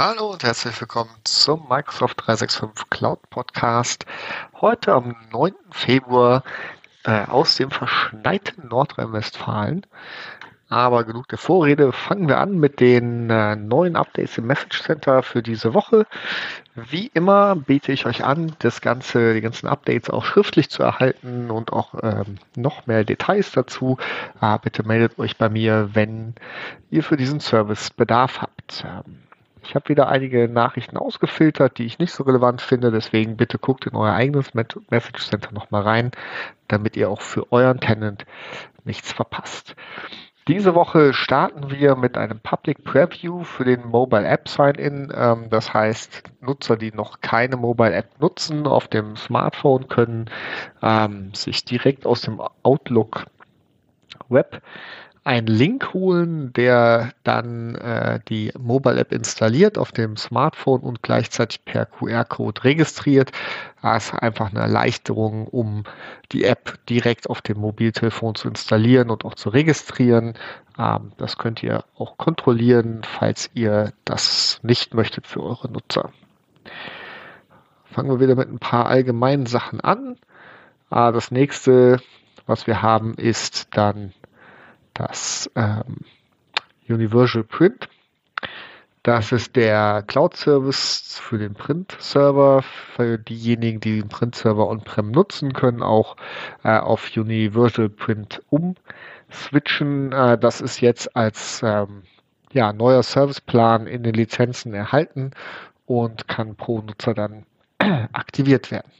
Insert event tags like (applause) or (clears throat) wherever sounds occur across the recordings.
Hallo und herzlich willkommen zum Microsoft 365 Cloud Podcast. Heute am 9. Februar äh, aus dem verschneiten Nordrhein-Westfalen. Aber genug der Vorrede. Fangen wir an mit den äh, neuen Updates im Message Center für diese Woche. Wie immer biete ich euch an, das Ganze, die ganzen Updates auch schriftlich zu erhalten und auch ähm, noch mehr Details dazu. Äh, bitte meldet euch bei mir, wenn ihr für diesen Service Bedarf habt. Ähm, ich habe wieder einige Nachrichten ausgefiltert, die ich nicht so relevant finde. Deswegen bitte guckt in euer eigenes Message Center nochmal rein, damit ihr auch für euren Tenant nichts verpasst. Diese Woche starten wir mit einem Public Preview für den Mobile App Sign-In. Ähm, das heißt, Nutzer, die noch keine Mobile App nutzen, auf dem Smartphone können ähm, sich direkt aus dem Outlook Web einen Link holen, der dann äh, die Mobile App installiert auf dem Smartphone und gleichzeitig per QR-Code registriert. Das ist einfach eine Erleichterung, um die App direkt auf dem Mobiltelefon zu installieren und auch zu registrieren. Ähm, das könnt ihr auch kontrollieren, falls ihr das nicht möchtet für eure Nutzer. Fangen wir wieder mit ein paar allgemeinen Sachen an. Äh, das nächste, was wir haben, ist dann das ähm, Universal Print. Das ist der Cloud-Service für den Print-Server. Für diejenigen, die den Print-Server on-prem nutzen, können auch äh, auf Universal Print umswitchen. Äh, das ist jetzt als ähm, ja, neuer Serviceplan in den Lizenzen erhalten und kann pro Nutzer dann (clears throat) aktiviert werden.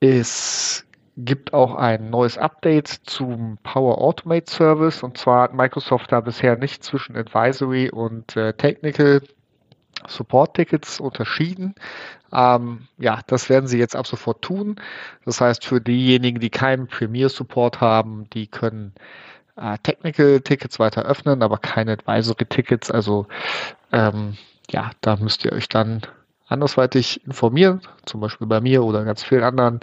Es gibt auch ein neues Update zum Power Automate Service. Und zwar hat Microsoft da bisher nicht zwischen Advisory und äh, Technical Support Tickets unterschieden. Ähm, ja, das werden sie jetzt ab sofort tun. Das heißt, für diejenigen, die keinen Premier Support haben, die können äh, Technical Tickets weiter öffnen, aber keine Advisory Tickets. Also ähm, ja, da müsst ihr euch dann andersweitig informieren, zum Beispiel bei mir oder ganz vielen anderen,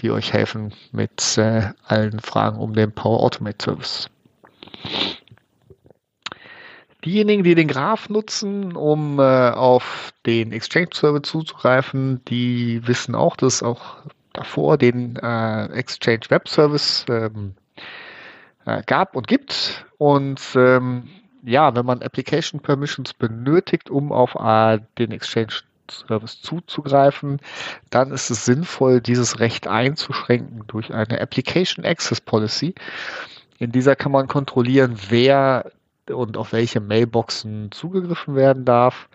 die euch helfen mit äh, allen Fragen um den Power Automate Service. Diejenigen, die den Graph nutzen, um äh, auf den Exchange Server zuzugreifen, die wissen auch, dass auch davor den äh, Exchange Web Service ähm, äh, gab und gibt. Und ähm, ja, wenn man Application Permissions benötigt, um auf äh, den Exchange Service zuzugreifen, dann ist es sinnvoll, dieses Recht einzuschränken durch eine Application Access Policy. In dieser kann man kontrollieren, wer und auf welche Mailboxen zugegriffen werden darf.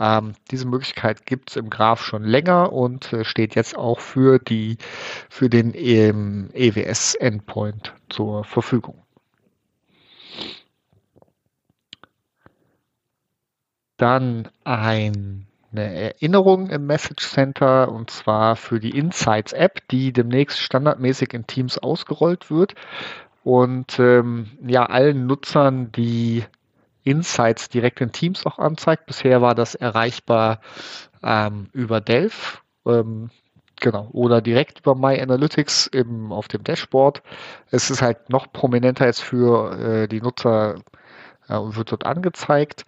Ähm, diese Möglichkeit gibt es im Graph schon länger und äh, steht jetzt auch für, die, für den ähm, EWS-Endpoint zur Verfügung. Dann ein eine Erinnerung im Message Center und zwar für die Insights App, die demnächst standardmäßig in Teams ausgerollt wird und ähm, ja allen Nutzern die Insights direkt in Teams auch anzeigt. Bisher war das erreichbar ähm, über Delph. Ähm, Genau. Oder direkt über My Analytics im, auf dem Dashboard. Es ist halt noch prominenter jetzt für äh, die Nutzer äh, und wird dort angezeigt.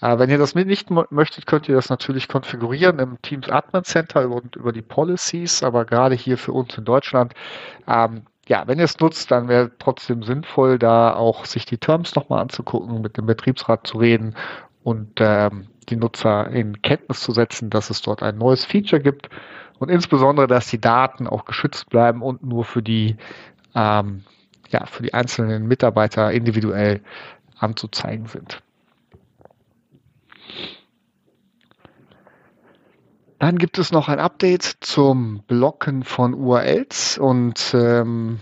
Äh, wenn ihr das nicht möchtet, könnt ihr das natürlich konfigurieren im Teams Admin Center und über die Policies, aber gerade hier für uns in Deutschland, ähm, ja, wenn ihr es nutzt, dann wäre trotzdem sinnvoll, da auch sich die Terms nochmal anzugucken, mit dem Betriebsrat zu reden und ähm, die Nutzer in Kenntnis zu setzen, dass es dort ein neues Feature gibt und insbesondere, dass die Daten auch geschützt bleiben und nur für die, ähm, ja, für die einzelnen Mitarbeiter individuell anzuzeigen sind. Dann gibt es noch ein Update zum Blocken von URLs und ähm,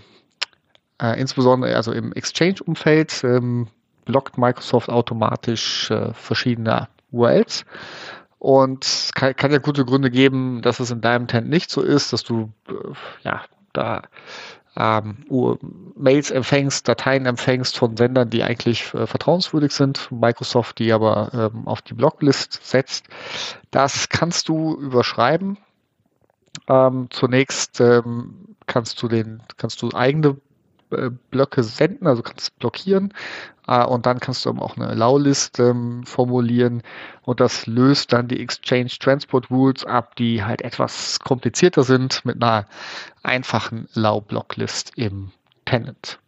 äh, insbesondere also im Exchange-Umfeld ähm, blockt Microsoft automatisch äh, verschiedene URLs. Und kann, kann, ja gute Gründe geben, dass es in deinem Tent nicht so ist, dass du äh, ja da ähm, Mails empfängst, Dateien empfängst von Sendern, die eigentlich äh, vertrauenswürdig sind, Microsoft die aber ähm, auf die Blocklist setzt. Das kannst du überschreiben. Ähm, zunächst ähm, kannst du den, kannst du eigene Blöcke senden, also kannst blockieren. Äh, und dann kannst du auch eine Allow-List ähm, formulieren. Und das löst dann die Exchange Transport Rules ab, die halt etwas komplizierter sind mit einer einfachen Allow-Block-List im Tenant.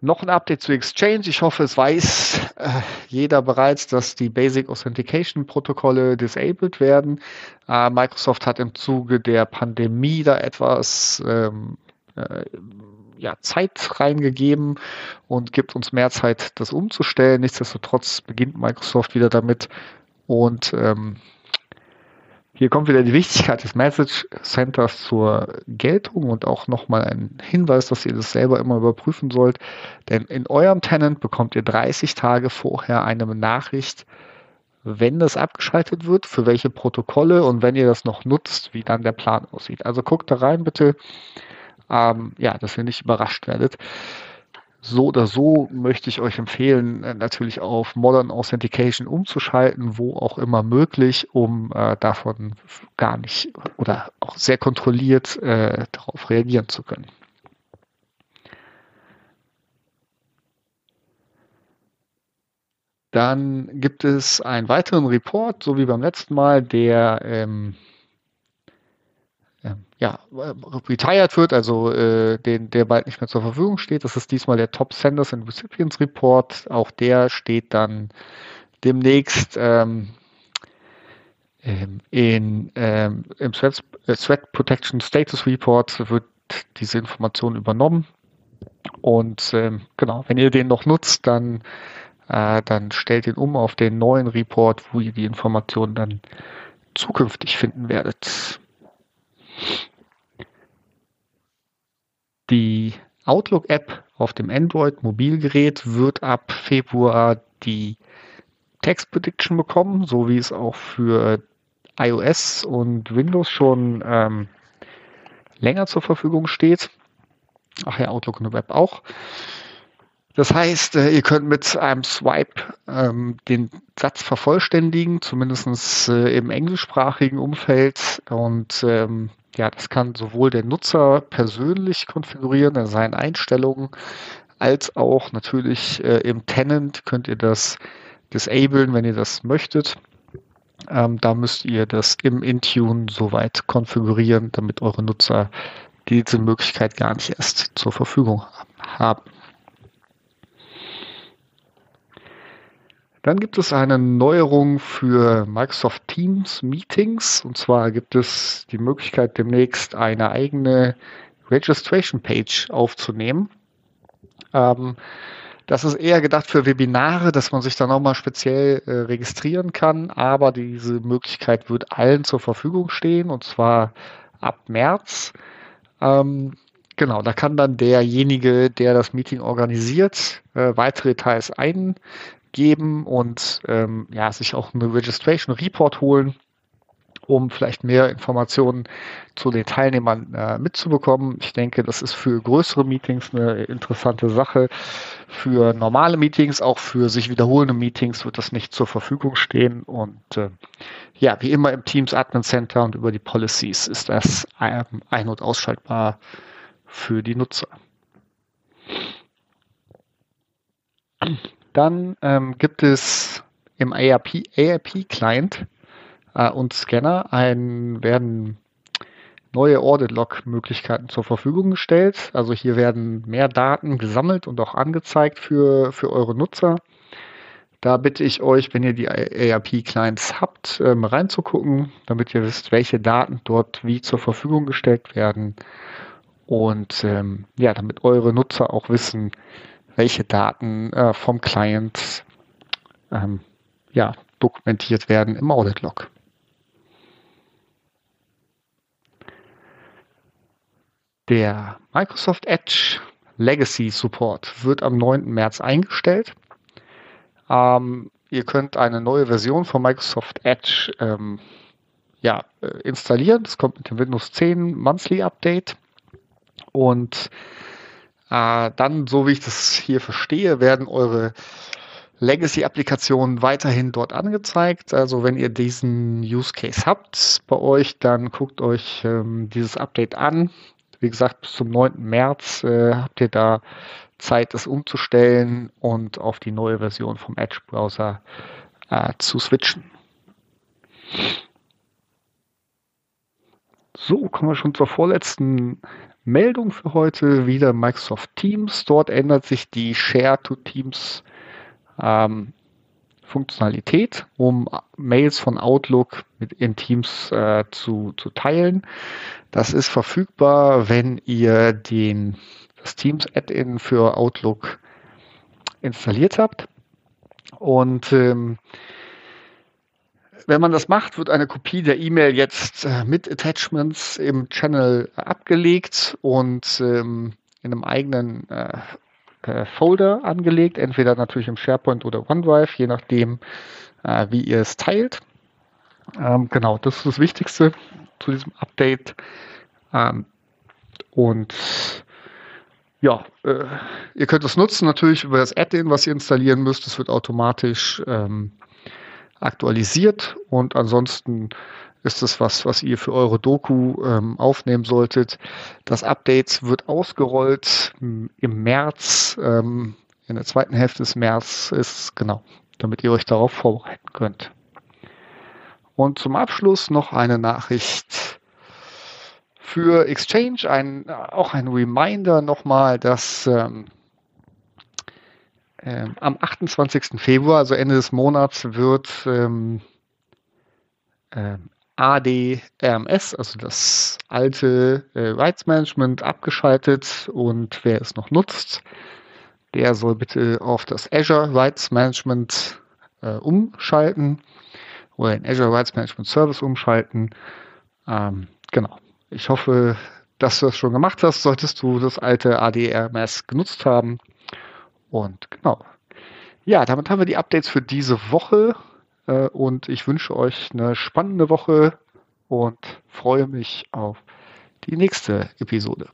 Noch ein Update zu Exchange. Ich hoffe, es weiß äh, jeder bereits, dass die Basic Authentication Protokolle disabled werden. Äh, Microsoft hat im Zuge der Pandemie da etwas ähm, äh, ja, Zeit reingegeben und gibt uns mehr Zeit, das umzustellen. Nichtsdestotrotz beginnt Microsoft wieder damit und ähm, hier kommt wieder die Wichtigkeit des Message Centers zur Geltung und auch nochmal ein Hinweis, dass ihr das selber immer überprüfen sollt. Denn in eurem Tenant bekommt ihr 30 Tage vorher eine Nachricht, wenn das abgeschaltet wird, für welche Protokolle und wenn ihr das noch nutzt, wie dann der Plan aussieht. Also guckt da rein bitte, ähm, ja, dass ihr nicht überrascht werdet so oder so möchte ich euch empfehlen, äh, natürlich auf Modern Authentication umzuschalten, wo auch immer möglich, um äh, davon gar nicht oder auch sehr kontrolliert äh, darauf reagieren zu können. Dann gibt es einen weiteren Report, so wie beim letzten Mal, der ähm, ja, äh, retired wird, also äh, den, der bald nicht mehr zur Verfügung steht. Das ist diesmal der Top Senders and Recipients Report. Auch der steht dann demnächst ähm, ähm in, ähm, im Threat, äh, Threat Protection Status Report wird diese Information übernommen. Und ähm, genau, wenn ihr den noch nutzt, dann, äh, dann stellt ihn um auf den neuen Report, wo ihr die Informationen dann zukünftig finden werdet. Die Outlook-App auf dem Android-Mobilgerät wird ab Februar die Text Prediction bekommen, so wie es auch für iOS und Windows schon ähm, länger zur Verfügung steht. Ach ja, Outlook und Web auch. Das heißt, äh, ihr könnt mit einem Swipe ähm, den Satz vervollständigen, zumindest äh, im englischsprachigen Umfeld. Und ähm, ja, das kann sowohl der Nutzer persönlich konfigurieren in seinen Einstellungen, als auch natürlich äh, im Tenant könnt ihr das disablen, wenn ihr das möchtet. Ähm, da müsst ihr das im Intune soweit konfigurieren, damit eure Nutzer diese Möglichkeit gar nicht erst zur Verfügung haben. Dann gibt es eine Neuerung für Microsoft Teams Meetings. Und zwar gibt es die Möglichkeit, demnächst eine eigene Registration Page aufzunehmen. Ähm, das ist eher gedacht für Webinare, dass man sich da nochmal speziell äh, registrieren kann. Aber diese Möglichkeit wird allen zur Verfügung stehen und zwar ab März. Ähm, genau, da kann dann derjenige, der das Meeting organisiert, äh, weitere Details ein, geben und ähm, ja, sich auch eine Registration Report holen, um vielleicht mehr Informationen zu den Teilnehmern äh, mitzubekommen. Ich denke, das ist für größere Meetings eine interessante Sache. Für normale Meetings, auch für sich wiederholende Meetings wird das nicht zur Verfügung stehen. Und äh, ja, wie immer im Teams Admin Center und über die Policies ist das ein- und ausschaltbar für die Nutzer. Dann ähm, gibt es im ARP-Client äh, und Scanner ein, werden neue Audit-Log-Möglichkeiten zur Verfügung gestellt. Also hier werden mehr Daten gesammelt und auch angezeigt für, für eure Nutzer. Da bitte ich euch, wenn ihr die ARP-Clients habt, ähm, reinzugucken, damit ihr wisst, welche Daten dort wie zur Verfügung gestellt werden. Und ähm, ja, damit eure Nutzer auch wissen, welche Daten äh, vom Client ähm, ja, dokumentiert werden im Audit-Log. Der Microsoft Edge Legacy Support wird am 9. März eingestellt. Ähm, ihr könnt eine neue Version von Microsoft Edge ähm, ja, äh, installieren. Das kommt mit dem Windows 10 Monthly Update. Und äh, dann, so wie ich das hier verstehe, werden eure Legacy-Applikationen weiterhin dort angezeigt. Also wenn ihr diesen Use Case habt bei euch, dann guckt euch ähm, dieses Update an. Wie gesagt, bis zum 9. März äh, habt ihr da Zeit, es umzustellen und auf die neue Version vom Edge-Browser äh, zu switchen. So, kommen wir schon zur vorletzten Meldung für heute. Wieder Microsoft Teams. Dort ändert sich die Share to Teams ähm, Funktionalität, um Mails von Outlook mit in Teams äh, zu, zu teilen. Das ist verfügbar, wenn ihr den, das Teams Add-in für Outlook installiert habt. Und ähm, wenn man das macht, wird eine Kopie der E-Mail jetzt äh, mit Attachments im Channel abgelegt und ähm, in einem eigenen äh, äh, Folder angelegt, entweder natürlich im SharePoint oder OneDrive, je nachdem, äh, wie ihr es teilt. Ähm, genau, das ist das Wichtigste zu diesem Update. Ähm, und ja, äh, ihr könnt es nutzen natürlich über das Add-in, was ihr installieren müsst. Es wird automatisch ähm, aktualisiert und ansonsten ist es was, was ihr für eure Doku ähm, aufnehmen solltet. Das Update wird ausgerollt im März, ähm, in der zweiten Hälfte des März ist genau, damit ihr euch darauf vorbereiten könnt. Und zum Abschluss noch eine Nachricht für Exchange, ein, auch ein Reminder nochmal, dass ähm, ähm, am 28. Februar, also Ende des Monats, wird ähm, ähm, ADRMS, also das alte äh, Rights Management, abgeschaltet und wer es noch nutzt, der soll bitte auf das Azure Rights Management äh, umschalten oder den Azure Rights Management Service umschalten. Ähm, genau. Ich hoffe, dass du das schon gemacht hast. Solltest du das alte ADRMS genutzt haben. Und genau. Ja, damit haben wir die Updates für diese Woche. Äh, und ich wünsche euch eine spannende Woche und freue mich auf die nächste Episode.